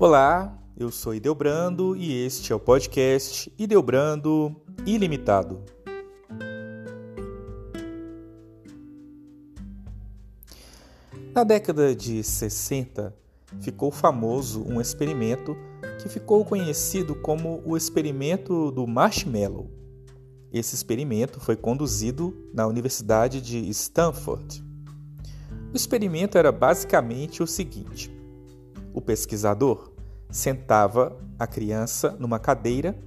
Olá, eu sou Ideobrando e este é o podcast Ideobrando Ilimitado. Na década de 60, ficou famoso um experimento que ficou conhecido como o experimento do marshmallow. Esse experimento foi conduzido na Universidade de Stanford. O experimento era basicamente o seguinte: o pesquisador sentava a criança numa cadeira,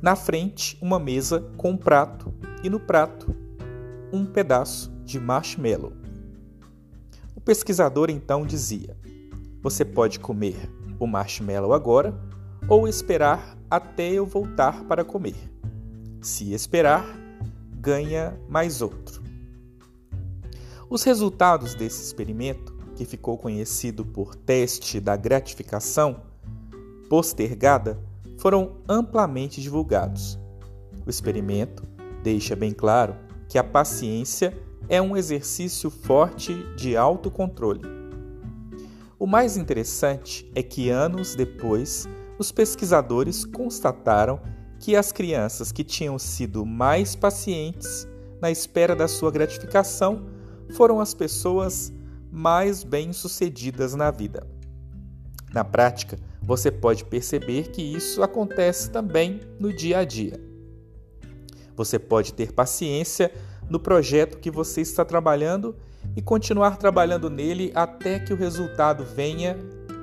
na frente uma mesa com um prato e no prato um pedaço de marshmallow. O pesquisador então dizia: Você pode comer o marshmallow agora ou esperar até eu voltar para comer. Se esperar, ganha mais outro. Os resultados desse experimento, que ficou conhecido por teste da gratificação postergada, foram amplamente divulgados. O experimento deixa bem claro que a paciência é um exercício forte de autocontrole. O mais interessante é que anos depois, os pesquisadores constataram que as crianças que tinham sido mais pacientes na espera da sua gratificação foram as pessoas mais bem-sucedidas na vida. Na prática, você pode perceber que isso acontece também no dia a dia. Você pode ter paciência no projeto que você está trabalhando e continuar trabalhando nele até que o resultado venha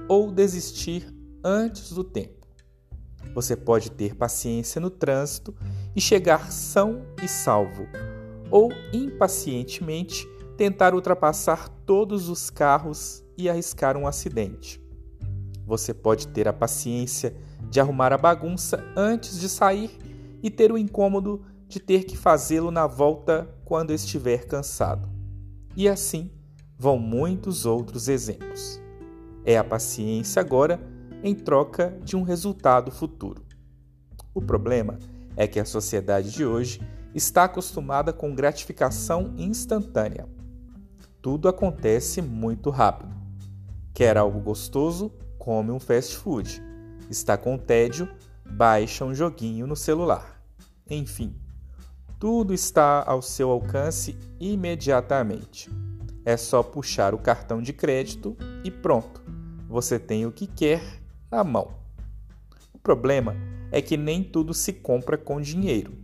ou desistir antes do tempo. Você pode ter paciência no trânsito e chegar são e salvo, ou impacientemente tentar ultrapassar todos os carros e arriscar um acidente. Você pode ter a paciência de arrumar a bagunça antes de sair e ter o incômodo de ter que fazê-lo na volta quando estiver cansado. E assim vão muitos outros exemplos. É a paciência agora em troca de um resultado futuro. O problema é que a sociedade de hoje está acostumada com gratificação instantânea tudo acontece muito rápido. Quer algo gostoso? Come um fast food. Está com tédio? Baixa um joguinho no celular. Enfim, tudo está ao seu alcance imediatamente. É só puxar o cartão de crédito e pronto, você tem o que quer na mão. O problema é que nem tudo se compra com dinheiro,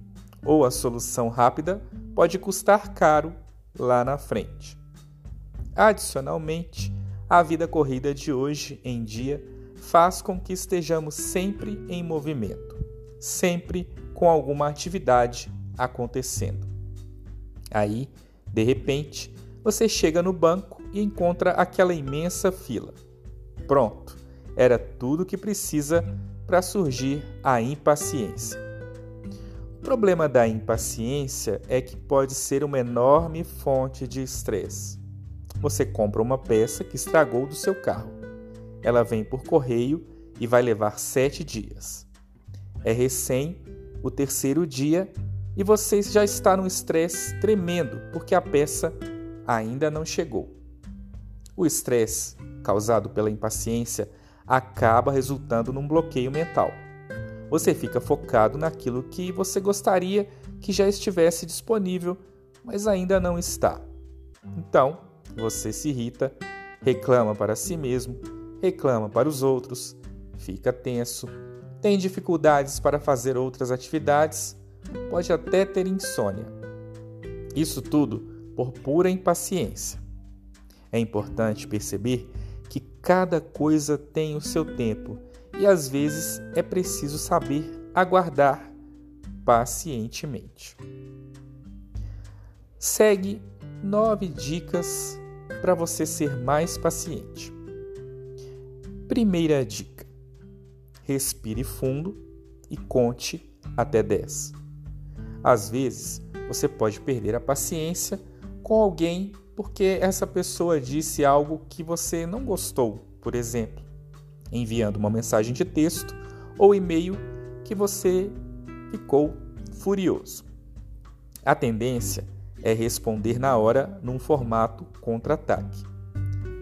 ou a solução rápida pode custar caro lá na frente. Adicionalmente, a vida corrida de hoje em dia faz com que estejamos sempre em movimento, sempre com alguma atividade acontecendo. Aí, de repente, você chega no banco e encontra aquela imensa fila. Pronto, era tudo que precisa para surgir a impaciência. O problema da impaciência é que pode ser uma enorme fonte de estresse. Você compra uma peça que estragou do seu carro. Ela vem por correio e vai levar sete dias. É recém o terceiro dia e você já está num estresse tremendo porque a peça ainda não chegou. O estresse, causado pela impaciência, acaba resultando num bloqueio mental. Você fica focado naquilo que você gostaria que já estivesse disponível, mas ainda não está. Então, você se irrita, reclama para si mesmo, reclama para os outros, fica tenso, tem dificuldades para fazer outras atividades, pode até ter insônia. Isso tudo por pura impaciência. É importante perceber que cada coisa tem o seu tempo e às vezes é preciso saber aguardar pacientemente. Segue nove dicas para você ser mais paciente. Primeira dica: respire fundo e conte até 10. Às vezes, você pode perder a paciência com alguém porque essa pessoa disse algo que você não gostou, por exemplo, enviando uma mensagem de texto ou e-mail que você ficou furioso. A tendência é responder na hora num formato contra-ataque.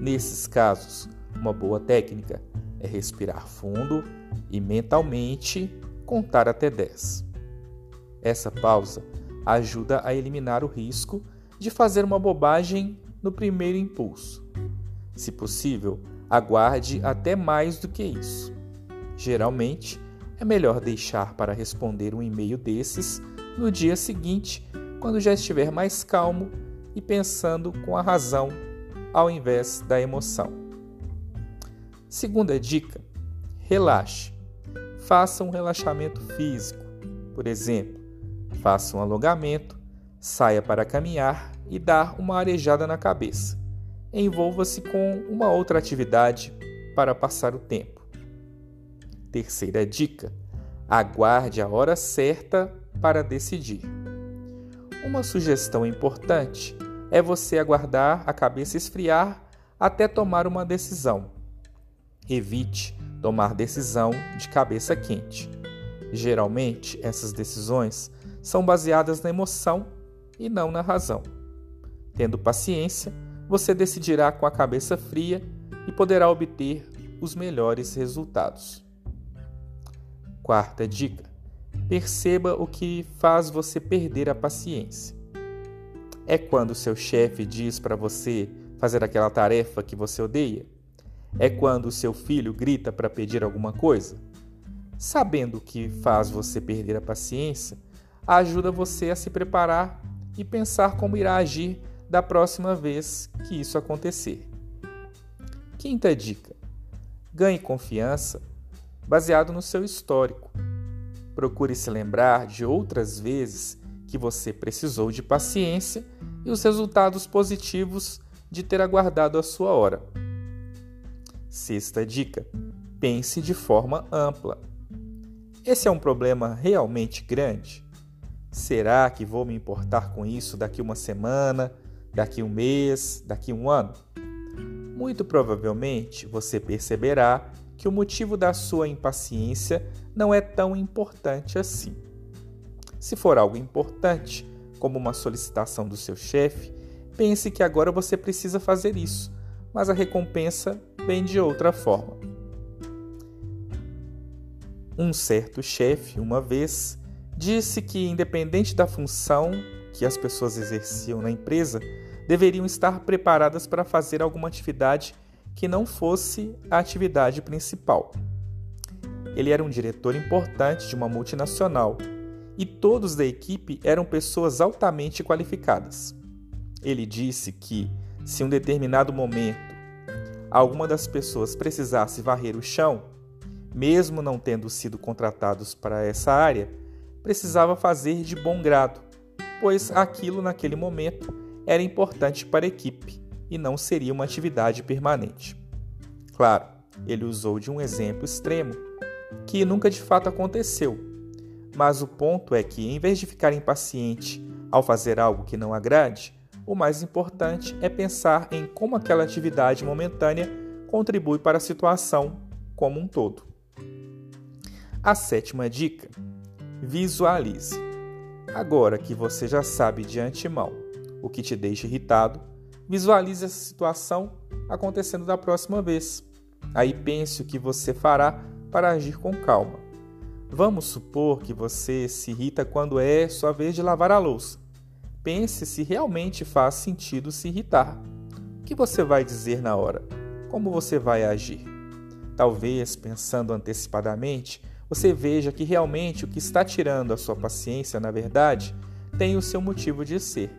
Nesses casos, uma boa técnica é respirar fundo e mentalmente contar até 10. Essa pausa ajuda a eliminar o risco de fazer uma bobagem no primeiro impulso. Se possível, aguarde até mais do que isso. Geralmente, é melhor deixar para responder um e-mail desses no dia seguinte, quando já estiver mais calmo e pensando com a razão ao invés da emoção. Segunda dica: relaxe. Faça um relaxamento físico. Por exemplo, faça um alongamento, saia para caminhar e dar uma arejada na cabeça. Envolva-se com uma outra atividade para passar o tempo. Terceira dica: aguarde a hora certa para decidir. Uma sugestão importante é você aguardar a cabeça esfriar até tomar uma decisão. Evite tomar decisão de cabeça quente. Geralmente, essas decisões são baseadas na emoção e não na razão. Tendo paciência, você decidirá com a cabeça fria e poderá obter os melhores resultados. Quarta dica: perceba o que faz você perder a paciência. É quando seu chefe diz para você fazer aquela tarefa que você odeia? É quando seu filho grita para pedir alguma coisa? Sabendo o que faz você perder a paciência, ajuda você a se preparar e pensar como irá agir da próxima vez que isso acontecer. Quinta dica: ganhe confiança baseado no seu histórico. Procure se lembrar de outras vezes que você precisou de paciência e os resultados positivos de ter aguardado a sua hora. Sexta dica: pense de forma ampla. Esse é um problema realmente grande? Será que vou me importar com isso daqui uma semana, daqui um mês, daqui um ano? Muito provavelmente você perceberá que o motivo da sua impaciência não é tão importante assim. Se for algo importante, como uma solicitação do seu chefe, pense que agora você precisa fazer isso, mas a recompensa vem de outra forma. Um certo chefe, uma vez, disse que, independente da função que as pessoas exerciam na empresa, deveriam estar preparadas para fazer alguma atividade que não fosse a atividade principal. Ele era um diretor importante de uma multinacional e todos da equipe eram pessoas altamente qualificadas. Ele disse que, se em um determinado momento alguma das pessoas precisasse varrer o chão, mesmo não tendo sido contratados para essa área, precisava fazer de bom grado, pois aquilo naquele momento era importante para a equipe e não seria uma atividade permanente. Claro, ele usou de um exemplo extremo, que nunca de fato aconteceu, mas o ponto é que, em vez de ficar impaciente ao fazer algo que não agrade, o mais importante é pensar em como aquela atividade momentânea contribui para a situação como um todo. A sétima dica Visualize. Agora que você já sabe de antemão o que te deixa irritado, visualize essa situação acontecendo da próxima vez. Aí pense o que você fará para agir com calma. Vamos supor que você se irrita quando é sua vez de lavar a louça. Pense se realmente faz sentido se irritar. O que você vai dizer na hora? Como você vai agir? Talvez, pensando antecipadamente, você veja que realmente o que está tirando a sua paciência, na verdade, tem o seu motivo de ser.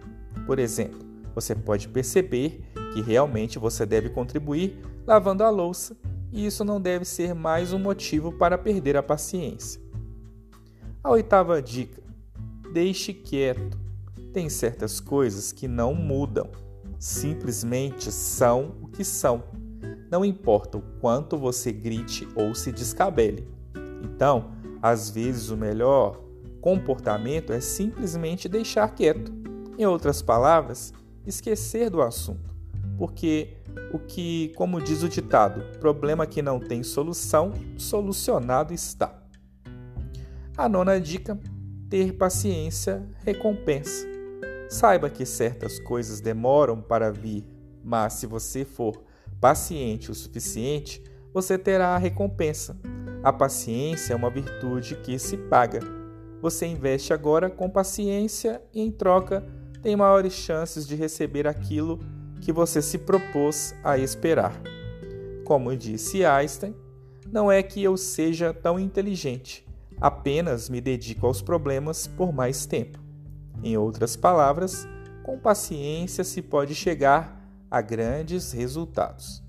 Por exemplo, você pode perceber que realmente você deve contribuir lavando a louça e isso não deve ser mais um motivo para perder a paciência. A oitava dica: deixe quieto. Tem certas coisas que não mudam, simplesmente são o que são. Não importa o quanto você grite ou se descabele. Então, às vezes o melhor comportamento é simplesmente deixar quieto. Em outras palavras, esquecer do assunto. Porque o que, como diz o ditado, problema que não tem solução, solucionado está. A nona dica: ter paciência recompensa. Saiba que certas coisas demoram para vir, mas se você for paciente o suficiente, você terá a recompensa. A paciência é uma virtude que se paga. Você investe agora com paciência e, em troca, tem maiores chances de receber aquilo que você se propôs a esperar. Como disse Einstein, não é que eu seja tão inteligente, apenas me dedico aos problemas por mais tempo. Em outras palavras, com paciência se pode chegar a grandes resultados.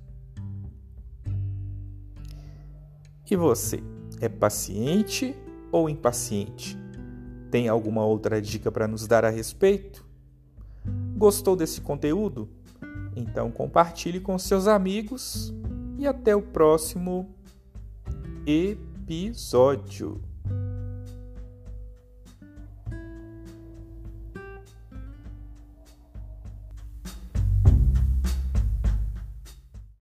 E você, é paciente ou impaciente? Tem alguma outra dica para nos dar a respeito? Gostou desse conteúdo? Então compartilhe com seus amigos e até o próximo episódio.